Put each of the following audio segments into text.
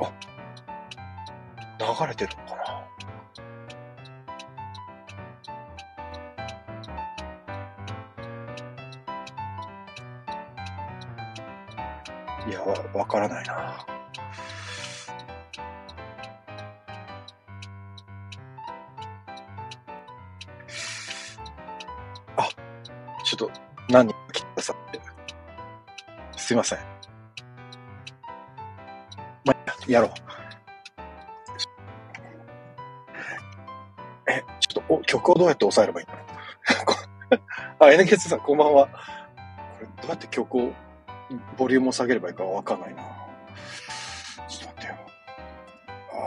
あ流れてるのかな？いや、わ、わからないな。あ、ちょっと、何人か来てくださって。すいません。やろう。え、ちょっと、お、曲をどうやって抑えればいいんだろう。あ、NKS さん、こんばんは。これ、どうやって曲を、ボリュームを下げればいいかわかんないな。ちょっと待ってよ。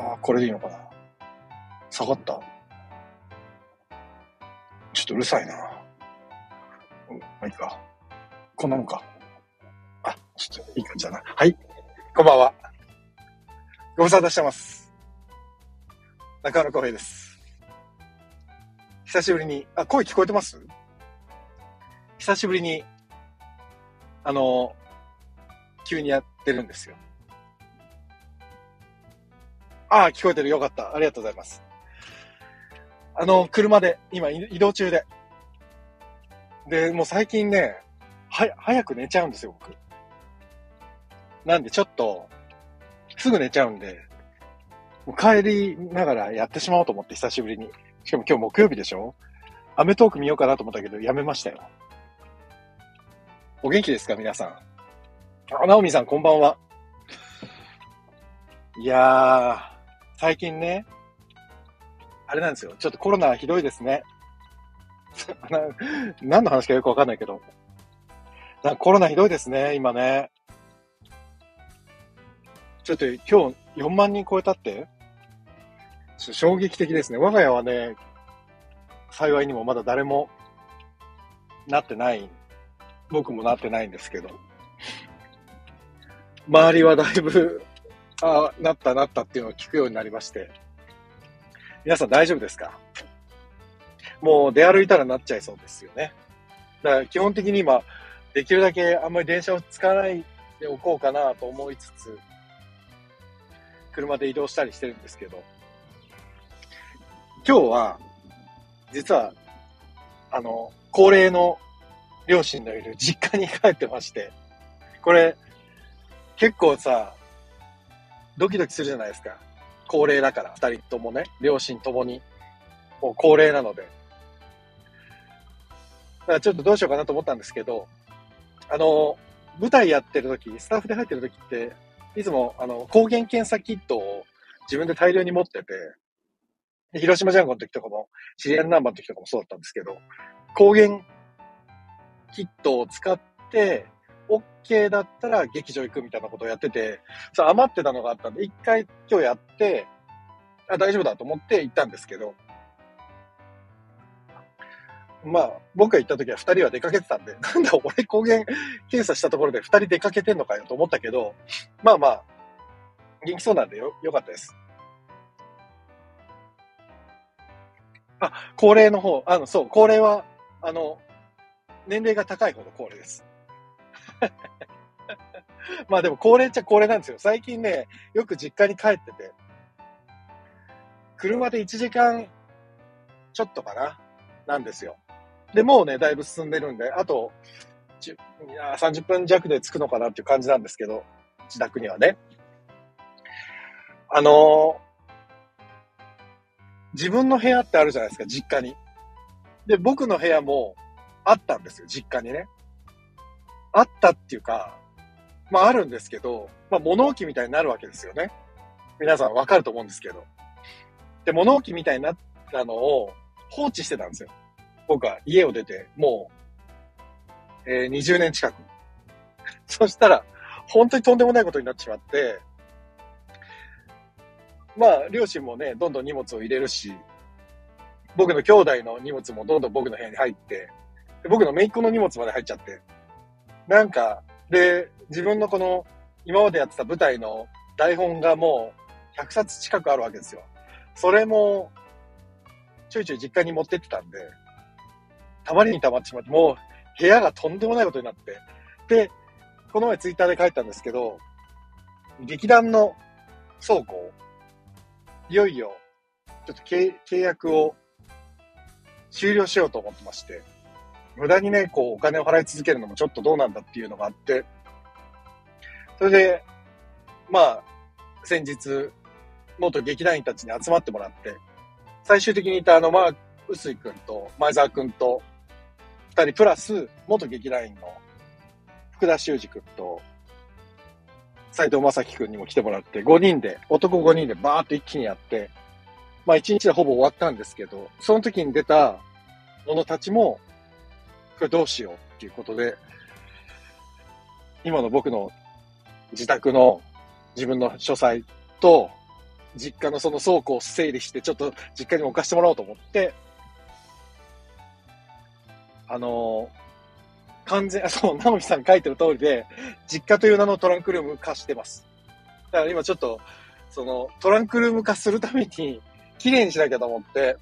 ああ、これでいいのかな？下がった？ちょっとうるさいな。うん、まあいいか。こんなもんか。あ、ちょっといい感じだな。はい。こんばんは。ご無沙汰してます。中野浩平です。久しぶりに、あ、声聞こえてます？久しぶりに、あの、急にやってるんですよ。ああ、聞こえてる。よかった。ありがとうございます。あの、車で、今移動中で。で、もう最近ね、は、早く寝ちゃうんですよ、僕。なんでちょっと、すぐ寝ちゃうんで、もう帰りながらやってしまおうと思って、久しぶりに。しかも今日木曜日でしょ？アメトーク見ようかなと思ったけど、やめましたよ。お元気ですか皆さん？あ、ナオミさん、こんばんは。いやー、最近ね、あれなんですよ。ちょっとコロナひどいですね。何の話かよくわかんないけど。なんかコロナひどいですね、今ね。ちょっと今日4万人超えたって？衝撃的ですね。我が家はね、幸いにもまだ誰もなってない。僕もなってないんですけど。周りはだいぶ、ああ、なったなったっていうのを聞くようになりまして。皆さん大丈夫ですか？もう出歩いたらなっちゃいそうですよね。だから基本的に今、できるだけあんまり電車を使わないでおこうかなと思いつつ、車で移動したりしてるんですけど、今日は、実は、あの、高齢の両親のいる実家に帰ってまして、これ、結構さ、ドキドキするじゃないですか。高齢だから、二人ともね、両親ともに、もう高齢なので。だからちょっとどうしようかなと思ったんですけど、あの、舞台やってる時、スタッフで入ってる時って、いつも、あの、抗原検査キットを自分で大量に持ってて、広島ジャンゴの時とかも、シリアルナンバーの時とかもそうだったんですけど、抗原キットを使って、OK だったら劇場行くみたいなことをやってて、余ってたのがあったんで、一回今日やって、あ、大丈夫だと思って行ったんですけど、まあ、僕が行った時は二人は出かけてたんで、なんだ俺抗原検査したところで二人出かけてんのかよと思ったけど、まあまあ、元気そうなんでよ、よかったです。あ、高齢の方、あの、そう、高齢は、あの、年齢が高いほど高齢です。まあでも高齢っちゃ高齢なんですよ。最近ね、よく実家に帰ってて、車で1時間ちょっとかな、なんですよ。で、もうね、だいぶ進んでるんで、あと、いや30分弱で着くのかなっていう感じなんですけど、自宅にはね。あの自分の部屋ってあるじゃないですか、実家に。で、僕の部屋もあったんですよ、実家にね。あったっていうか、まああるんですけど、まあ物置みたいになるわけですよね。皆さんわかると思うんですけど。で、物置みたいになったのを放置してたんですよ。僕は家を出て、もう、えー20年近く。そしたら、本当にとんでもないことになってしまって、まあ、両親もね、どんどん荷物を入れるし、僕の兄弟の荷物もどんどん僕の部屋に入って、僕の姪っ子の荷物まで入っちゃって、なんか、で、自分のこの、今までやってた舞台の台本がもう100冊近くあるわけですよ。それも、ちょいちょい実家に持ってってたんで、たまりにたまってしまって、もう部屋がとんでもないことになって、で、この前ツイッターで書いたんですけど、劇団の倉庫を、いよいよ、ちょっと契契約を終了しようと思ってまして、無駄にね、こう、お金を払い続けるのもちょっとどうなんだっていうのがあって、それで、まあ、先日、元劇団員たちに集まってもらって、最終的にいたあの、まあ、臼井くんと前澤くんと、二人プラス、元劇団員の福田修二くんと、斎藤正樹くんにも来てもらって、5人で、男5人でバーっと一気にやって、まあ1日でほぼ終わったんですけど、その時に出たものたちも、これどうしようっていうことで、今の僕の自宅の自分の書斎と、実家のその倉庫を整理して、ちょっと実家にも置かしてもらおうと思って、あの、完全、あ、そう、直樹さん書いてる通りで、実家という名のトランクルーム化してます。だから今ちょっと、その、トランクルーム化するために、綺麗にしなきゃと思って、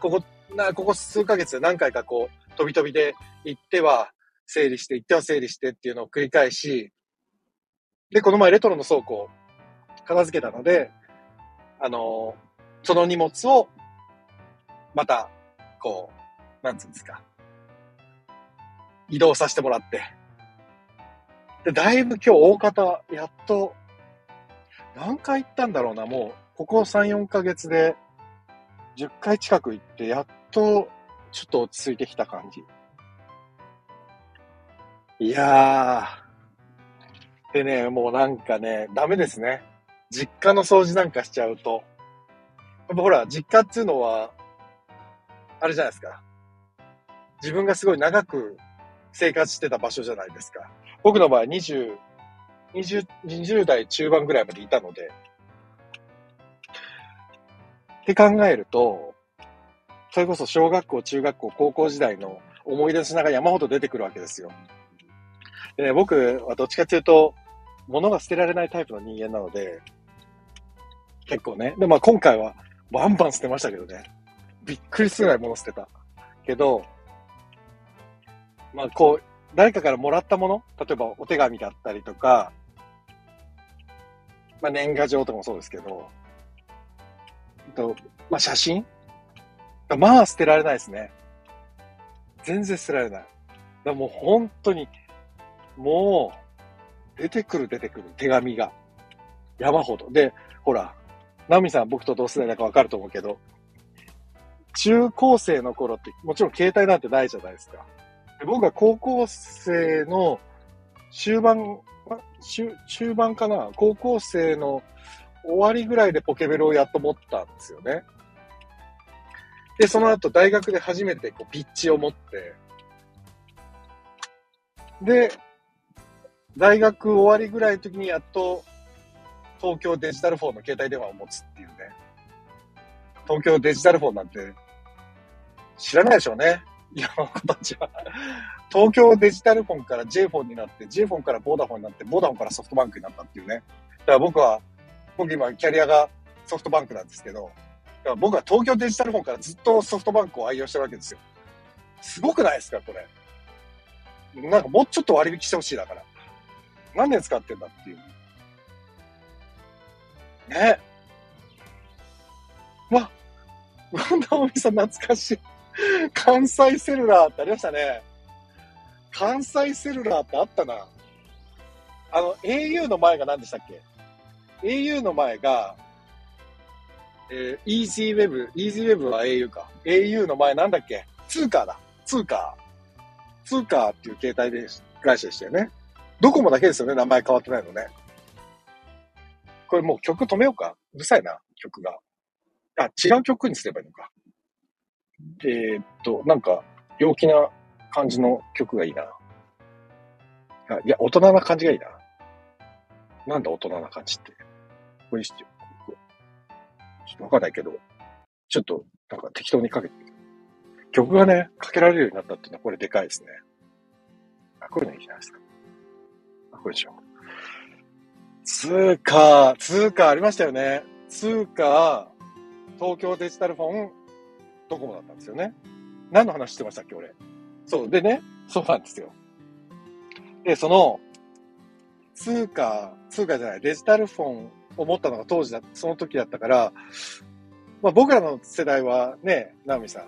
ここ、な、ここ数ヶ月何回かこう、飛び飛びで行っては整理して、行っては整理してっていうのを繰り返し、で、この前レトロの倉庫を片付けたので、あのその荷物を、また、こう、なんつうんですか、移動させてもらって。で、だいぶ今日大方、やっと、何回行ったんだろうな、もう、ここ3、4ヶ月で、10回近く行って、やっと、ちょっと落ち着いてきた感じ。いやー。でね、もうなんかね、ダメですね。実家の掃除なんかしちゃうと。やっぱほら、実家っていうのは、あれじゃないですか。自分がすごい長く生活してた場所じゃないですか。僕の場合20、20、20代中盤ぐらいまでいたので。って考えると、それこそ小学校、中学校、高校時代の思い出の品が山ほど出てくるわけですよ。でね、僕はどっちかというと、物が捨てられないタイプの人間なので、結構ね。で、まあ今回はバンバン捨てましたけどね。びっくりするぐらい物捨てた。けど、まあこう、誰かからもらったもの例えばお手紙だったりとか、まあ年賀状とかもそうですけど、と、まあ写真？まあ捨てられないですね。全然捨てられない。だもう本当に、もう、出てくる出てくる手紙が。山ほど。で、ほら、ナミさん僕と同世代だかわかると思うけど、中高生の頃ってもちろん携帯なんてないじゃないですか。で僕は高校生の終盤、中中盤かな？高校生の終わりぐらいでポケベルをやっと持ったんですよね。で、その後大学で初めてこうピッチを持って、で、大学終わりぐらいの時にやっと東京デジタルフォンの携帯電話を持つっていうね。東京デジタルフォンなんて知らないでしょうね。今の子たちは。東京デジタルフォンから J フォンになって、J フォンからボーダフォンになって、ボーダフォンからソフトバンクになったっていうね。だから僕は、僕今キャリアがソフトバンクなんですけど、だから僕は東京デジタルフォンからずっとソフトバンクを愛用してるわけですよ。すごくないですか、これ。なんかもうちょっと割引してほしいだから。何年使ってんだっていう。ね。わ、ワンダーおみさん懐かしい。関西セルラーってありましたね。関西セルラーってあったな。あの、au の前が何でしたっけ ?au の前が、えー、EasyWeb、EasyWeb は au か。au の前なんだっけ？通貨だ。通貨。通貨っていう携帯で会社でしたよね。ドコモだけですよね、名前変わってないのね。これもう曲止めようか。うるさいな、曲が。あ、違う曲にすればいいのか。えー、っと、なんか、陽気な感じの曲がいいな。あいや、大人な感じがいいな。なんだ大人な感じって。これしてよ。ちょっとわかんないけど、ちょっと、なんか適当にかけて。曲がね、かけられるようになったっていうのはこれでかいですね。あ、こういうのいいじゃないですか。あ、これでしょ。通貨、通貨ありましたよね。通貨、東京デジタルフォン、ドコモだったんですよね。何の話してましたっけ、俺。そう。でね、そうなんですよ。で、その、通貨、通貨じゃない、デジタルフォン思ったのが当時だ、その時だったから、まあ僕らの世代はね、ナオミさん、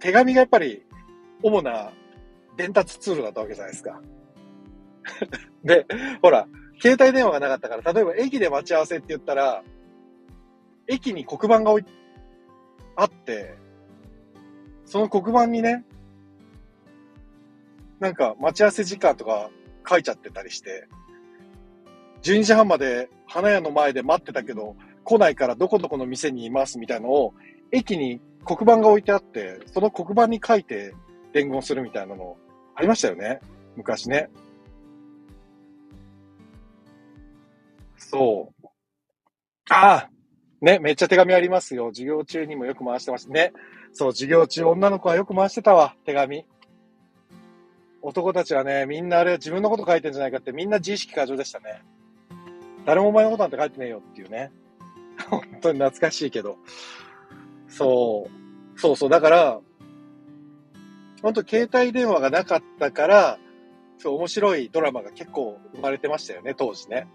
手紙がやっぱり主な伝達ツールだったわけじゃないですか。で、ほら、携帯電話がなかったから、例えば駅で待ち合わせって言ったら、駅に黒板が置いあって、その黒板にね、なんか待ち合わせ時間とか書いちゃってたりして、12時半まで花屋の前で待ってたけど、来ないからどこどこの店にいますみたいなのを、駅に黒板が置いてあって、その黒板に書いて伝言するみたいなのありましたよね。昔ね。そう。ああね、めっちゃ手紙ありますよ。授業中にもよく回してましたね。そう、授業中女の子はよく回してたわ、手紙。男たちはね、みんなあれ自分のこと書いてんじゃないかってみんな自意識過剰でしたね。誰もお前のことなんて書いてねえよっていうね。本当に懐かしいけど。そう。そうそう。だから、本当携帯電話がなかったから、そう、面白いドラマが結構生まれてましたよね、当時ね。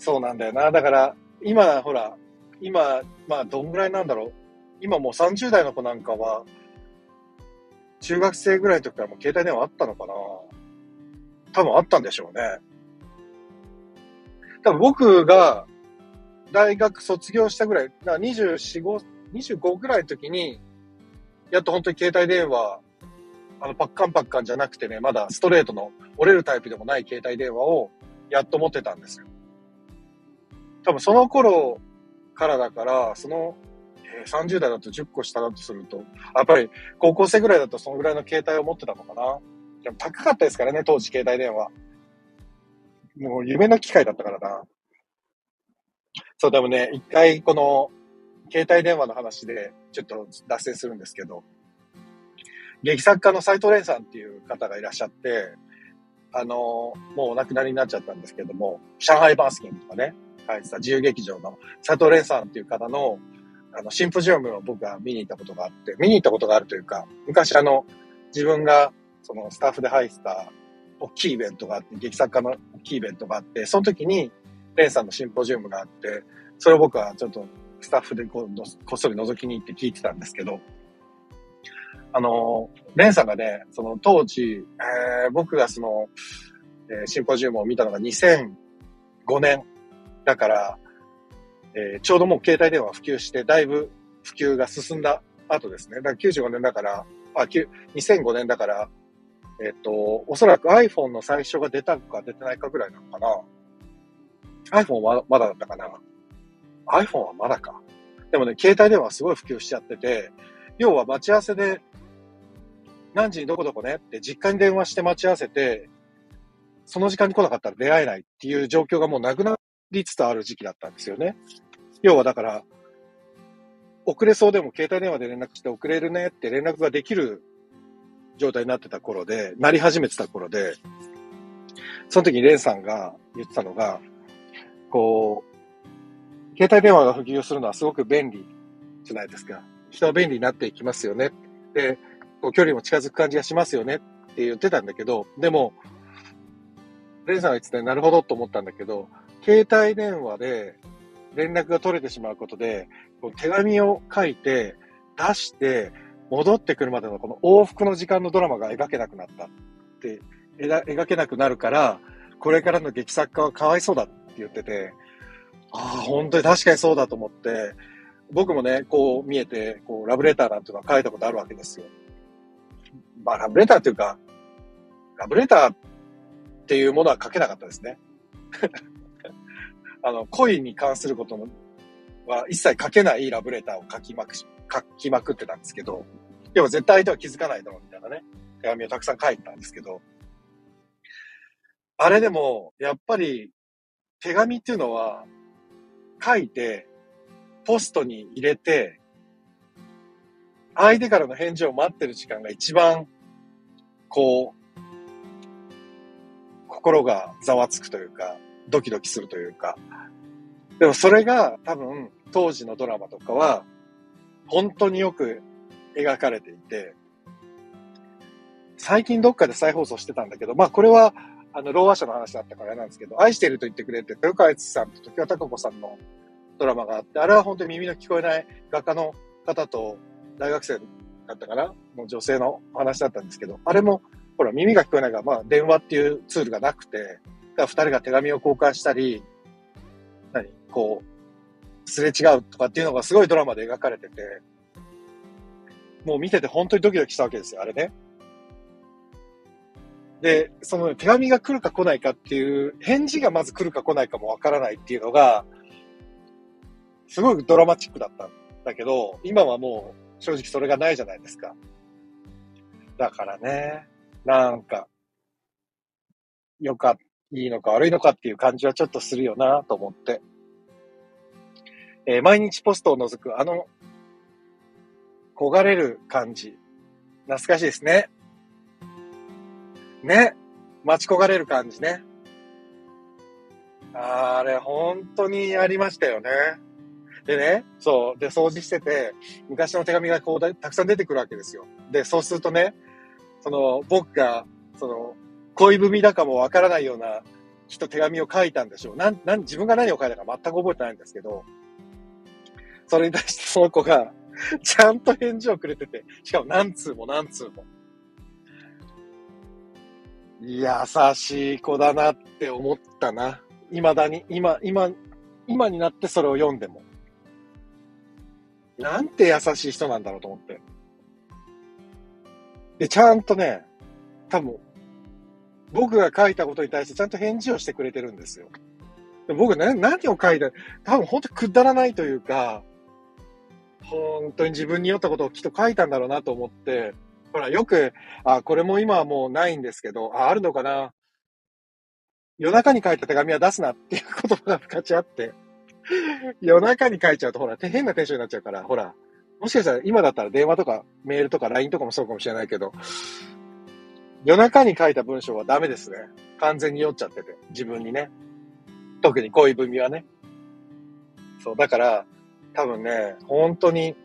そうなんだよな。だから、今、ほら、今、まあ、どんぐらいなんだろう。今もう30代の子なんかは、中学生ぐらいの時からもう携帯電話あったのかな多分あったんでしょうね。多分僕が大学卒業したぐらい、だから24、5、25ぐらいの時に、やっと本当に携帯電話、あの、パッカンパッカンじゃなくてね、まだストレートの折れるタイプでもない携帯電話をやっと持ってたんですよ。多分その頃からだから、その、えー、30代だと10個下だとすると、やっぱり高校生ぐらいだとそのぐらいの携帯を持ってたのかな。でも高かったですからね、当時携帯電話。もう夢の機械だったからな。そう、でもね、一回この、携帯電話の話でちょっと脱線するんですけど、劇作家の斎藤蓮さんっていう方がいらっしゃって、あの、もうお亡くなりになっちゃったんですけども、上海バースキンとかね、書いてた自由劇場の佐藤蓮さんっていう方の、あの、シンポジウムを僕が見に行ったことがあって、見に行ったことがあるというか、昔あの、自分が、その、スタッフで入ってた、大きいイベントがあって、劇作家の大きいイベントがあって、その時に、レンさんのシンポジウムがあって、それを僕はちょっとスタッフでここっそり覗きに行って聞いてたんですけど、あの、レンさんがね、その当時、えー、僕がその、えー、シンポジウムを見たのが2005年だから、えー、ちょうどもう携帯電話普及して、だいぶ普及が進んだ後ですね。だから95年だから、あ、2005年だから、えっ、と、おそらく iPhone の最初が出たか出てないかぐらいなのかな。iPhone はまだだったかな。iPhone はまだか。でもね、携帯電話すごい普及しちゃってて、要は待ち合わせで、何時にどこどこねって実家に電話して待ち合わせて、その時間に来なかったら出会えないっていう状況がもうなくなりつつある時期だったんですよね。要はだから、遅れそうでも携帯電話で連絡して遅れるねって連絡ができる状態になってた頃で、なり始めてた頃で、その時にレンさんが言ってたのが、こう、携帯電話が普及するのはすごく便利じゃないですか。人は便利になっていきますよね。で、こう距離も近づく感じがしますよねって言ってたんだけど、でも、レンさんが言っててなるほどと思ったんだけど、携帯電話で連絡が取れてしまうことで、手紙を書いて、出して、戻ってくるまでのこの往復の時間のドラマが描けなくなったって描けなくなるから、これからの劇作家はかわいそうだって言ってて、ああ、本当に確かにそうだと思って、僕もね、こう見えて、こうラブレターなんていうのは書いたことあるわけですよ。まあラブレターっていうか、ラブレターっていうものは書けなかったですね。あの、恋に関することは一切書けないラブレターを書きまく、書きまくってたんですけど、でも絶対相手は気づかないだろうみたいなね、手紙をたくさん書いたんですけど、あれでも、やっぱり手紙っていうのは書いて、ポストに入れて、相手からの返事を待ってる時間が一番、こう、心がざわつくというか、ドキドキするというか。でもそれが多分当時のドラマとかは本当によく描かれていて、最近どっかで再放送してたんだけど、まあこれはあの、ローワ社の話だったからなんですけど、愛していると言ってくれて、豊川悦司さんと時和孝子さんのドラマがあって、あれは本当に耳の聞こえない画家の方と大学生だったかなの女性の話だったんですけど、あれも、ほら、耳が聞こえないから、まあ、電話っていうツールがなくて、二人が手紙を交換したり、何こう、すれ違うとかっていうのがすごいドラマで描かれてて、もう見てて本当にドキドキしたわけですよ、あれね。で、その手紙が来るか来ないかっていう、返事がまず来るか来ないかもわからないっていうのが、すごいドラマチックだったんだけど、今はもう正直それがないじゃないですか。だからね、なんか、よかっ、いいのか悪いのかっていう感じはちょっとするよなと思って。えー、毎日ポストを除くあの、焦がれる感じ。懐かしいですね。ね。待ち焦がれる感じね。あれ、本当にありましたよね。でね、そう。で、掃除してて、昔の手紙がこう、たくさん出てくるわけですよ。で、そうするとね、その、僕が、その、恋文だかもわからないような人手紙を書いたんでしょう。なん、なん、自分が何を書いたか全く覚えてないんですけど、それに対してその子が、ちゃんと返事をくれてて、しかも何通も何通も。優しい子だなって思ったな。未だに、今、今、今になってそれを読んでも。なんて優しい人なんだろうと思って。で、ちゃんとね、多分、僕が書いたことに対してちゃんと返事をしてくれてるんですよ。僕ね、何を書いた多分本当くだらないというか、本当に自分に酔ったことをきっと書いたんだろうなと思って、ほら、よく、あ、これも今はもうないんですけど、あ、あるのかな夜中に書いた手紙は出すなっていう言葉が深ちあって、夜中に書いちゃうと、ほら、変なテンションになっちゃうから、ほら、もしかしたら今だったら電話とかメールとか LINE とかもそうかもしれないけど、夜中に書いた文章はダメですね。完全に酔っちゃってて、自分にね。特に恋文はね。そう、だから、多分ね、本当に、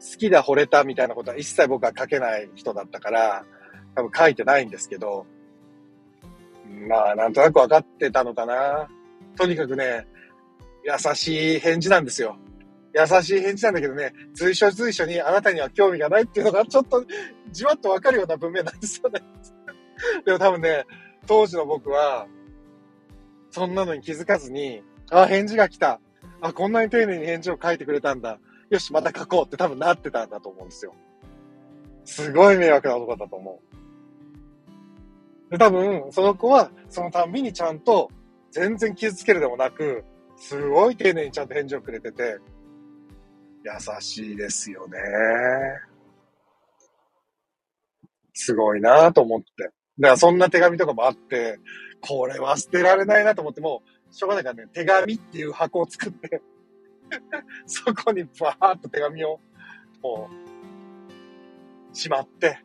好きだ、惚れたみたいなことは一切僕は書けない人だったから、多分書いてないんですけど、まあ、なんとなく分かってたのかな。とにかくね、優しい返事なんですよ。優しい返事なんだけどね、随所随所にあなたには興味がないっていうのがちょっとじわっとわかるような文面なんですよね。でも多分ね、当時の僕は、そんなのに気づかずに、あ、返事が来た。あ、こんなに丁寧に返事を書いてくれたんだ。よし、また書こうって多分なってたんだと思うんですよ。すごい迷惑な男だと思う。で、多分、その子は、そのたんびにちゃんと、全然傷つけるでもなく、すごい丁寧にちゃんと返事をくれてて、優しいですよね。すごいなと思って。だからそんな手紙とかもあって、これは捨てられないなと思って、もう、しょうがないからね、手紙っていう箱を作って そこにバーっと手紙を、もう、しまって、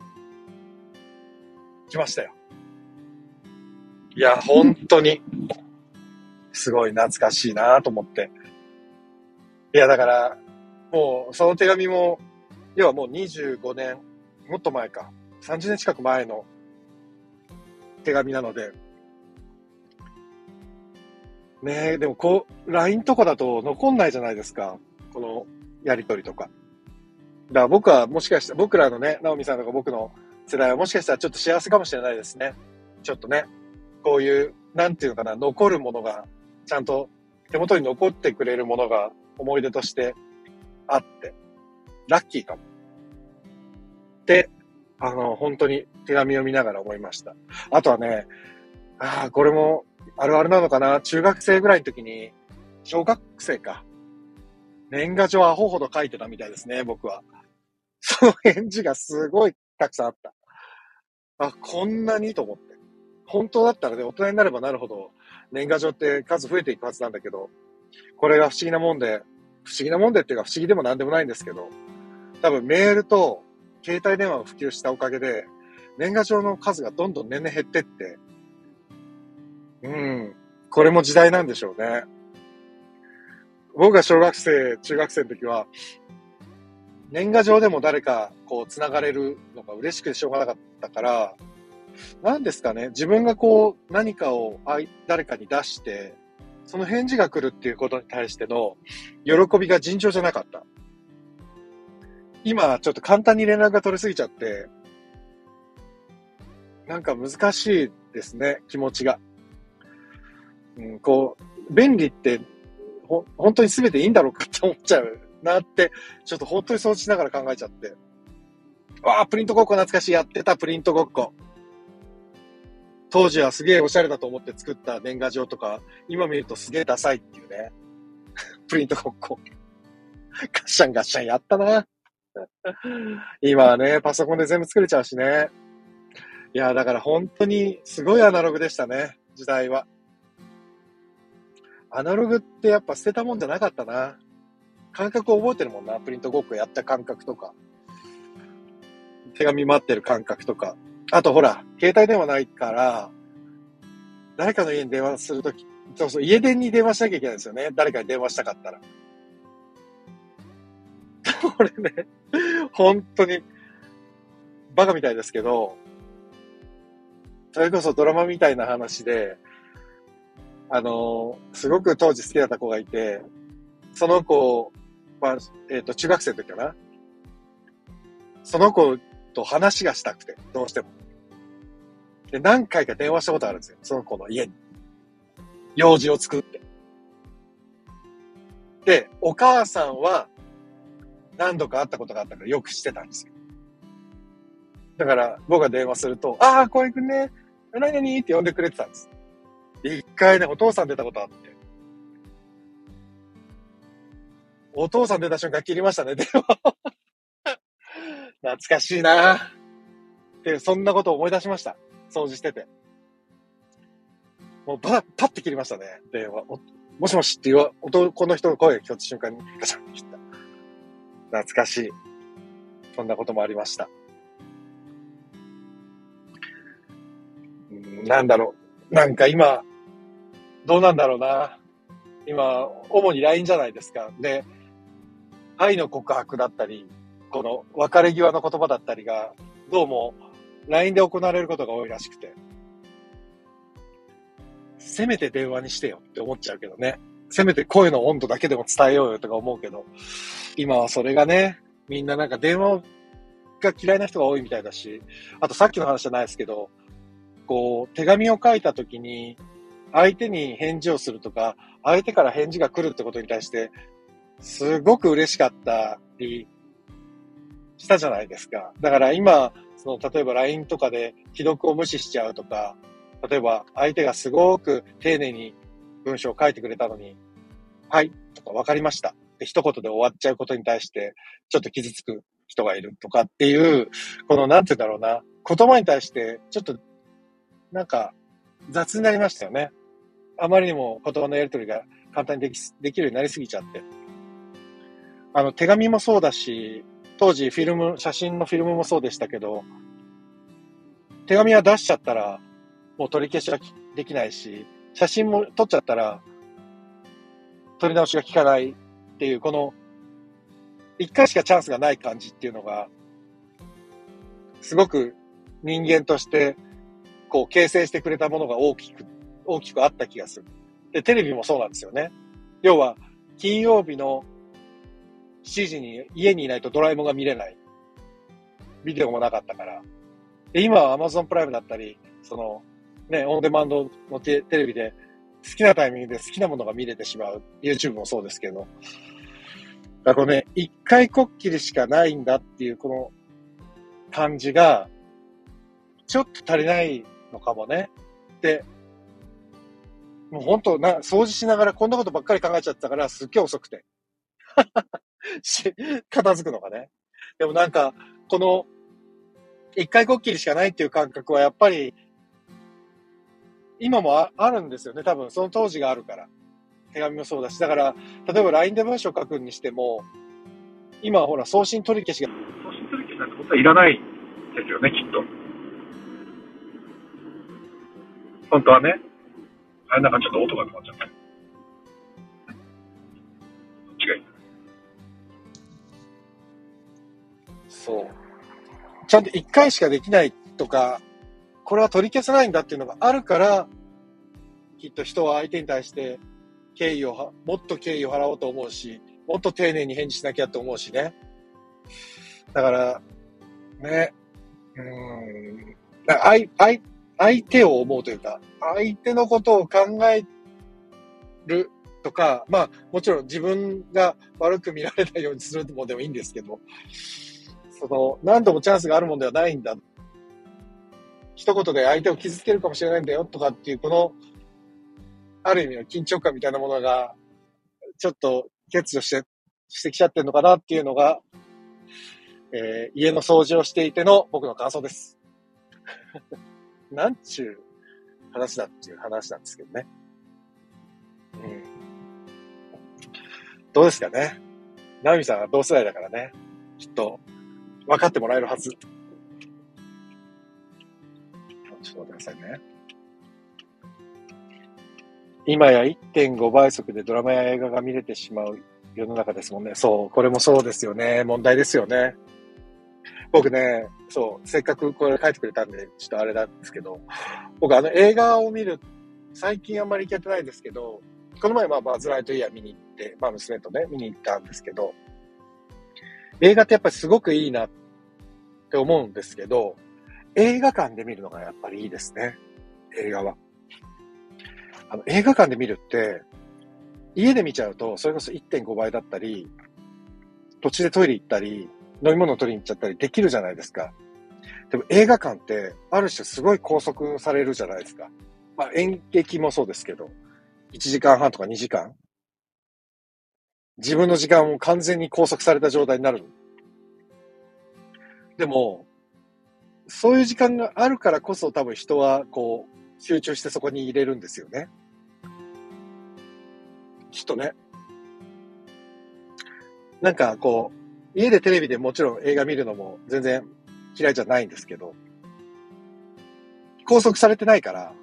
来ましたよ。いや、本当に、すごい懐かしいなと思って。いや、だから、もう、その手紙も、要はもう25年、もっと前か、30年近く前の手紙なので、ねえ、でもこう、LINE とかだと残んないじゃないですか。このやりとりとか。だから僕はもしかして、僕らのね、ナオミさんとか僕の世代はもしかしたらちょっと幸せかもしれないですね。ちょっとね、こういう、なんていうのかな、残るものが、ちゃんと手元に残ってくれるものが思い出としてあって、ラッキーかも。で、あの、本当に手紙を見ながら思いました。あとはね、ああ、これもあるあるなのかな中学生ぐらいの時に、小学生か。年賀状アホほど書いてたみたいですね、僕は。その返事がすごいたくさんあった。あ、こんなにと思って。本当だったらね、大人になればなるほど、年賀状って数増えていくはずなんだけど、これが不思議なもんで、不思議なもんでっていうか不思議でもなんでもないんですけど、多分メールと携帯電話が普及したおかげで、年賀状の数がどんどん年々減ってって、うん。これも時代なんでしょうね。僕が小学生、中学生の時は、年賀状でも誰かこう繋がれるのが嬉しくてしょうがなかったから、何ですかね、自分がこう、何かを誰かに出して、その返事が来るっていうことに対しての喜びが尋常じゃなかった。今、ちょっと簡単に連絡が取れすぎちゃって、なんか難しいですね、気持ちが。うん、こう、便利って、ほ、本当に全ていいんだろうかって思っちゃうなって、ちょっと本当に掃除しながら考えちゃって。わあ、プリントごっこ懐かしい。やってた、プリントごっこ。当時はすげえおしゃれだと思って作った年賀状とか、今見るとすげえダサいっていうね。プリントごっこ。ガッシャンガッシャンやったな。今はね、パソコンで全部作れちゃうしね。いや、だから本当にすごいアナログでしたね、時代は。アナログってやっぱ捨てたもんじゃなかったな。感覚を覚えてるもんな、プリントごっこやった感覚とか。手紙待ってる感覚とか。あとほら、携帯電話ないから、誰かの家に電話するとき、そうそう、家電に電話しなきゃいけないんですよね。誰かに電話したかったら。これね、本当に、バカみたいですけど、それこそドラマみたいな話で、あの、すごく当時好きだった子がいて、その子は、えっ、ー、と、中学生の時かな。その子と話がしたくて、どうしても。で、何回か電話したことあるんですよ。その子の家に。用事を作って。で、お母さんは何度か会ったことがあったからよくしてたんですよ。だから僕が電話すると、ああ、小井くんね、何々って呼んでくれてたんです。一回ね、お父さん出たことあって。お父さん出た瞬間切りましたね、電話。懐かしいなって、そんなことを思い出しました。掃除してて。もうば、パッて切りましたね、電話。もしもしって言わ、男の人の声が聞こえた瞬間にガチャン切った。懐かしい。そんなこともありました。なんだろう。なんか今、どうなんだろうな。今、主に LINE じゃないですか。で、愛の告白だったり、この別れ際の言葉だったりが、どうも LINE で行われることが多いらしくて、せめて電話にしてよって思っちゃうけどね。せめて声の温度だけでも伝えようよとか思うけど、今はそれがね、みんななんか電話が嫌いな人が多いみたいだし、あとさっきの話じゃないですけど、こう、手紙を書いた時に、相手に返事をするとか、相手から返事が来るってことに対して、すごく嬉しかったり、したじゃないですか。だから今、その、例えば LINE とかで既読を無視しちゃうとか、例えば相手がすごく丁寧に文章を書いてくれたのに、はい、とか分かりました。一言で終わっちゃうことに対して、ちょっと傷つく人がいるとかっていう、この、なんて言うんだろうな、言葉に対して、ちょっと、なんか、雑になりましたよね。あまりにも言葉のやり取りが簡単にできできるようになりすぎちゃって。あの、手紙もそうだし、当時フィルム、写真のフィルムもそうでしたけど、手紙は出しちゃったら、もう取り消しはできないし、写真も撮っちゃったら、撮り直しが効かないっていう、この、一回しかチャンスがない感じっていうのが、すごく人間として、こう、形成してくれたものが大きく、大きくあった気がする。で、テレビもそうなんですよね。要は、金曜日の7時に家にいないとドラえもんが見れない。ビデオもなかったから。で、今は Amazon プライムだったり、その、ね、オンデマンドのテレビで好きなタイミングで好きなものが見れてしまう。YouTube もそうですけど。だからこれね、一回こっきりしかないんだっていうこの感じが、ちょっと足りないのかもね。で、もう本当な、掃除しながらこんなことばっかり考えちゃったから、すっげえ遅くて。し、片付くのがね。でもなんか、この、一回こっきりしかないっていう感覚はやっぱり、今もあるんですよね。多分、その当時があるから。手紙もそうだし。だから、例えば LINE で文章書くにしても、今ほら、送信取り消しが。送信取り消しなんてことはいらないですよね、きっと。本当はね。あれなんかちょっと音が止まっちゃった。そう。ちゃんと一回しかできないとか、これは取り消せないんだっていうのがあるから、きっと人は相手に対して敬意を、もっと敬意を払おうと思うし、もっと丁寧に返事しなきゃと思うしね。だから、ね、うん、相、相、相手を思うというか、相手のことを考えるとか、まあ、もちろん自分が悪く見られないようにするもでもいいんですけど、その、何度もチャンスがあるもんではないんだ。一言で相手を傷つけるかもしれないんだよとかっていう、この、ある意味の緊張感みたいなものが、ちょっと欠如して、してきちゃってるのかなっていうのが、えー、家の掃除をしていての僕の感想です。なんちゅう話だっていう話なんですけどね。うん。どうですかね。ナミさんは同世代だからね。きっと、分かってもらえるはず。ちょっと待ってくださいね。今や1.5倍速でドラマや映画が見れてしまう世の中ですもんね。そう、これもそうですよね。問題ですよね。僕ね、そう、せっかくこれ書いてくれたんで、ちょっとあれなんですけど、僕あの映画を見る、最近あんまり行けてないですけど、この前まあバズライトイヤー見に行って、まあ娘とね、見に行ったんですけど、映画ってやっぱりすごくいいなって思うんですけど、映画館で見るのがやっぱりいいですね。映画は。あの、映画館で見るって、家で見ちゃうと、それこそ1.5倍だったり、途中でトイレ行ったり、飲み物を取りに行っちゃったりできるじゃないですか。でも映画館って、ある種すごい拘束されるじゃないですか。まあ演劇もそうですけど、1時間半とか2時間自分の時間を完全に拘束された状態になる。でも、そういう時間があるからこそ多分人はこう、集中してそこに入れるんですよね。きっとね。なんかこう、家でテレビでもちろん映画見るのも全然嫌いじゃないんですけど、拘束されてないから、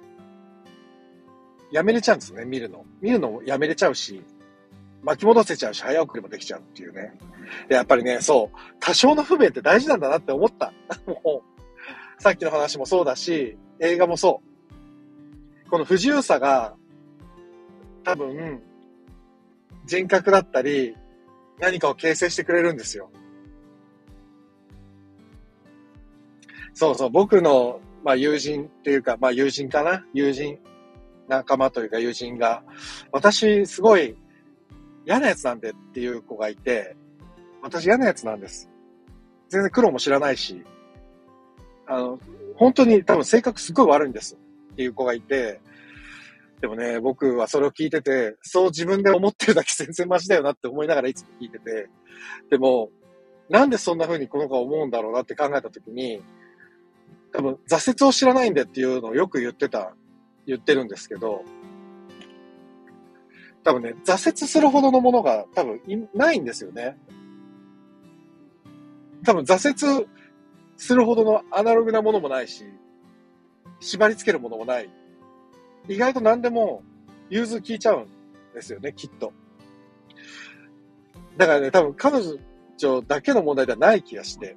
やめれちゃうんですね、見るの。見るのもやめれちゃうし、巻き戻せちゃうし、早送りもできちゃうっていうね。やっぱりね、そう、多少の不便って大事なんだなって思った。もう、さっきの話もそうだし、映画もそう。この不自由さが、多分、人格だったり、何かを形成してくれるんですよ。そうそう、僕の、まあ、友人っていうか、まあ、友人かな？友人、仲間というか友人が、私、すごい嫌なやつなんでっていう子がいて、私嫌なやつなんです。全然苦労も知らないし、あの、本当に多分性格すごい悪いんですっていう子がいて、でもね、僕はそれを聞いてて、そう自分で思ってるだけ 全然マジだよなって思いながらいつも聞いてて、でも、なんでそんな風にこの子は思うんだろうなって考えたときに、多分挫折を知らないんでっていうのをよく言ってた、言ってるんですけど、多分ね、挫折するほどのものが多分ないんですよね。多分挫折するほどのアナログなものもないし、縛り付けるものもない意外と何でも融通聞いちゃうんですよね、きっと。だからね、多分彼女だけの問題ではない気がして。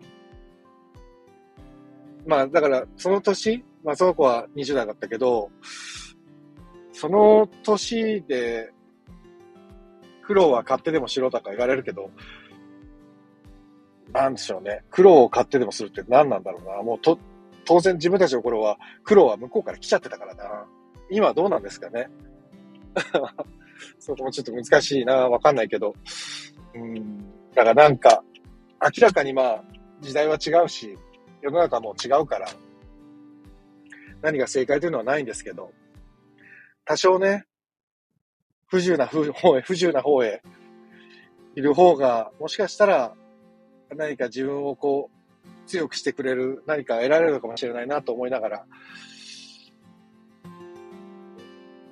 まあ、だから、その年、まあ、その子は20代だったけど、その年で、苦労は買ってでもしろとか言われるけど、なんでしょうね。苦労を買ってでもするって何なんだろうな。もうと、当然自分たちの頃は苦労は向こうから来ちゃってたからな。今どうなんですかね そこもちょっと難しいな、わかんないけど。うん。だからなんか、明らかにまあ、時代は違うし、世の中も違うから、何が正解というのはないんですけど、多少ね、不自由な方へ、不自由な方へいる方が、もしかしたら何か自分をこう、強くしてくれる何か得られるのかもしれないなと思いながら、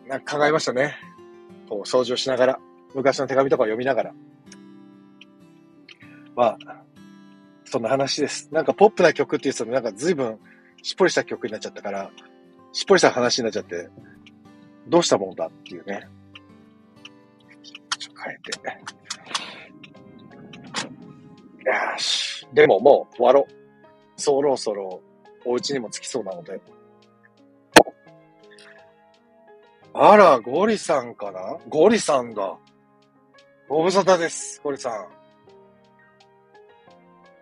なんか考えましたね。こう、掃除をしながら、昔の手紙とかを読みながら。まあ、そんな話です。なんかポップな曲って言ってたのなんか随分しっぽりした曲になっちゃったから、しっぽりした話になっちゃって、どうしたもんだっていうね。変えて。よし。でももう終わろう。そろそろお家にも着きそうなので。あら、ゴリさんかな？ゴリさんだ。ご無沙汰です、ゴリさん。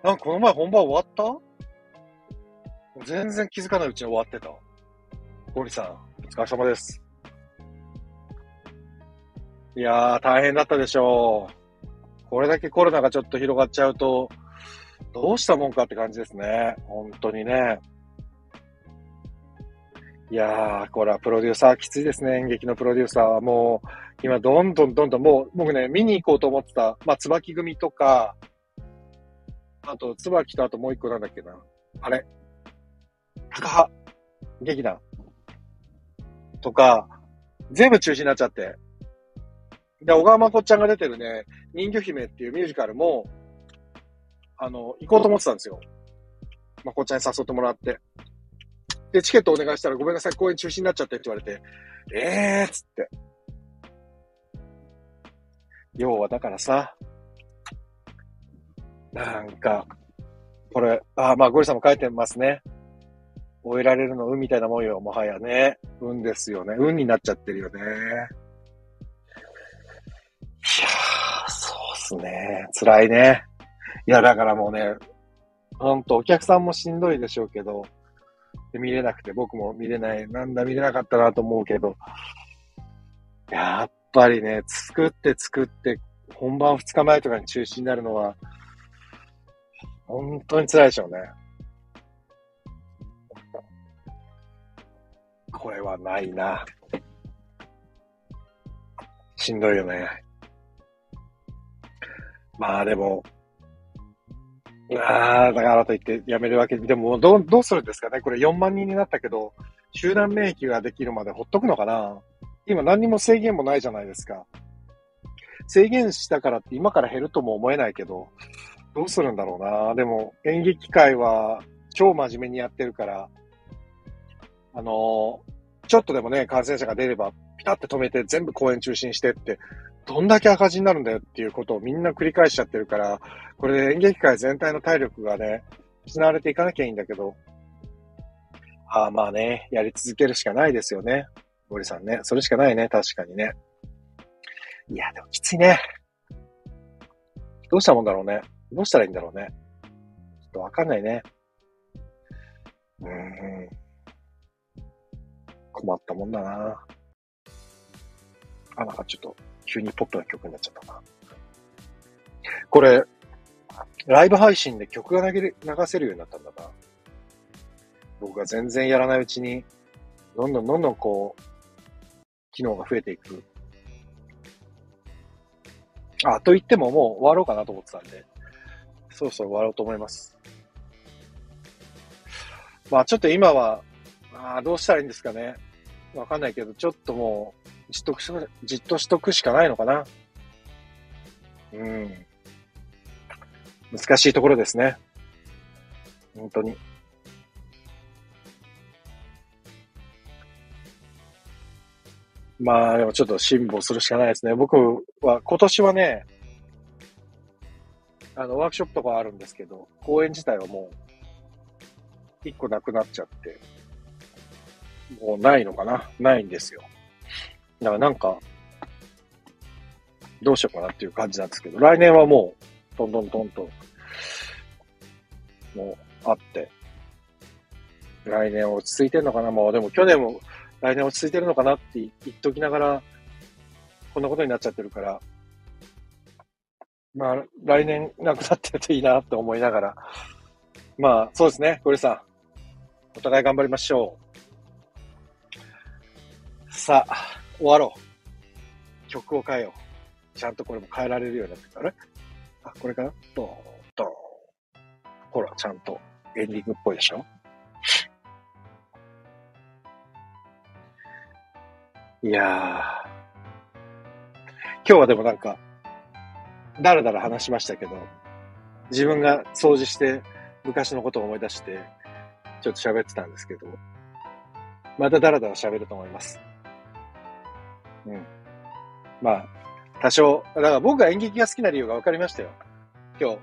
なんかこの前本番終わった？全然気づかないうちに終わってた。ゴリさん、お疲れ様です。いやー、大変だったでしょう。これだけコロナがちょっと広がっちゃうと、どうしたもんかって感じですね。本当にね。いやー、これはプロデューサーきついですね。演劇のプロデューサーはもう、今どんどんどんどんもう、僕ね、見に行こうと思ってた、まあ、椿組とか、あと、椿とあともう一個なんだっけな。あれ高羽劇団とか、全部中止になっちゃって。で、小川まこちゃんが出てるね、人魚姫っていうミュージカルも、あの、行こうと思ってたんですよ。まこちゃんに誘ってもらって。で、チケットお願いしたらごめんなさい、公演中止になっちゃってって言われて、えーっつって。要はだからさ、なんか、これ、あ、まあ、ゴリさんも書いてますね。終えられるの運みたいなもんよ、もはやね。運ですよね。運になっちゃってるよね。すね。辛いね。いや、だからもうね、ほんと、お客さんもしんどいでしょうけど、見れなくて、僕も見れない、なんだ見れなかったなと思うけど、やっぱりね、作って作って、本番2日前とかに中止になるのは、本当に辛いでしょうね。これはないな。しんどいよね。まあでも、ああ、だからといってやめるわけに、でもどう、どうするんですかね？これ4万人になったけど、集団免疫ができるまでほっとくのかな？今何にも制限もないじゃないですか。制限したからって今から減るとも思えないけど、どうするんだろうな？でも演劇界は超真面目にやってるから、あのーちょっとでもね、感染者が出れば、ピタって止めて全部公演中止にしてって、どんだけ赤字になるんだよっていうことをみんな繰り返しちゃってるから、これで演劇界全体の体力がね、失われていかなきゃいいんだけど、ああまあね、やり続けるしかないですよね。森さんね。それしかないね、確かにね。いや、でもきついね。どうしたもんだろうね。どうしたらいいんだろうね。ちょっとわかんないね。うーん。困ったもんだな。あ、なんかちょっと、急にポップな曲になっちゃったな。これ、ライブ配信で曲が流れ流せるようになったんだな。僕が全然やらないうちに、どんどんどんどんこう、機能が増えていく。あ、と言ってももう終わろうかなと思ってたんで、そろそろ終わろうと思います。まあちょっと今は、あどうしたらいいんですかね。わかんないけど、ちょっともう、じっとくし、じっとしとくしかないのかな。うん。難しいところですね。本当に。まあ、でもちょっと辛抱するしかないですね。僕は、今年はね、あの、ワークショップとかあるんですけど、公演自体はもう、一個なくなっちゃって、もうないのかな？ないんですよ。だからなんか、どうしようかなっていう感じなんですけど、来年はもう、トントントンと、もう、あって、来年落ち着いてんのかな？もう、でも去年も来年落ち着いてるのかなって言っときながら、こんなことになっちゃってるから、まあ、来年なくなってるといいなって思いながら、まあ、そうですね、ゴリさん。お互い頑張りましょう。さあ、終わろう。曲を変えよう。ちゃんとこれも変えられるようになってきた。あれあ、これかな？ドーン、ドーン。ほら、ちゃんとエンディングっぽいでしょ？いやー。今日はでもなんか、だらだら話しましたけど、自分が掃除して昔のことを思い出して、ちょっと喋ってたんですけど、まただらだら喋ると思います。うん。まあ、多少、だから僕が演劇が好きな理由が分かりましたよ。今日、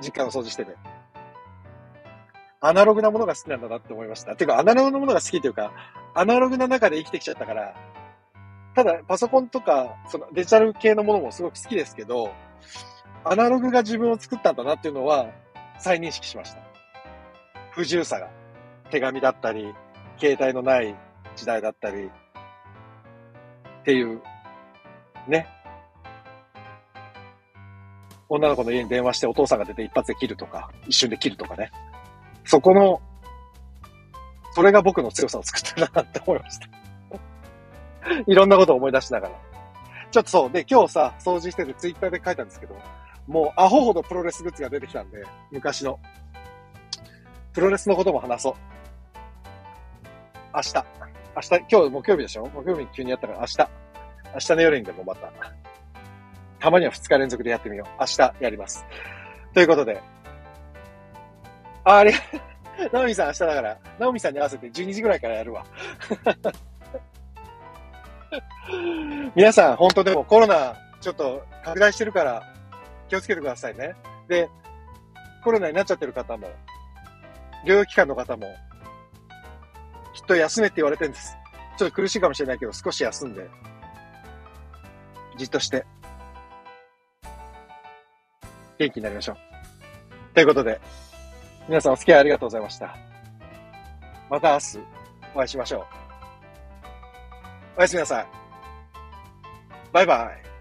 実家の掃除してて。アナログなものが好きなんだなって思いました。ていうか、アナログなものが好きというか、アナログな中で生きてきちゃったから、ただ、パソコンとか、そのデジタル系のものもすごく好きですけど、アナログが自分を作ったんだなっていうのは再認識しました。不自由さが。手紙だったり、携帯のない時代だったり、っていう、ね。女の子の家に電話してお父さんが出て一発で切るとか、一瞬で切るとかね。そこの、それが僕の強さを作ったなって思いました。いろんなことを思い出しながら。ちょっとそう。で、今日さ、掃除しててツイッターで書いたんですけど、もうアホほどプロレスグッズが出てきたんで、昔の。プロレスのことも話そう。明日。明日、今日木曜日でしょ？木曜日急にやったから明日。明日の夜にでもまた。たまには2日連続でやってみよう。明日やります。ということで。あ、ありがとう。ナオミさん明日だから、ナオミさんに合わせて12時ぐらいからやるわ。皆さん、本当でもコロナちょっと拡大してるから気をつけてくださいね。で、コロナになっちゃってる方も、療養期間の方も、きっと休めって言われてるんです。ちょっと苦しいかもしれないけど、少し休んで、じっとして、元気になりましょう。ということで、皆さんお付き合いありがとうございました。また明日お会いしましょう。おやすみなさい。バイバイ。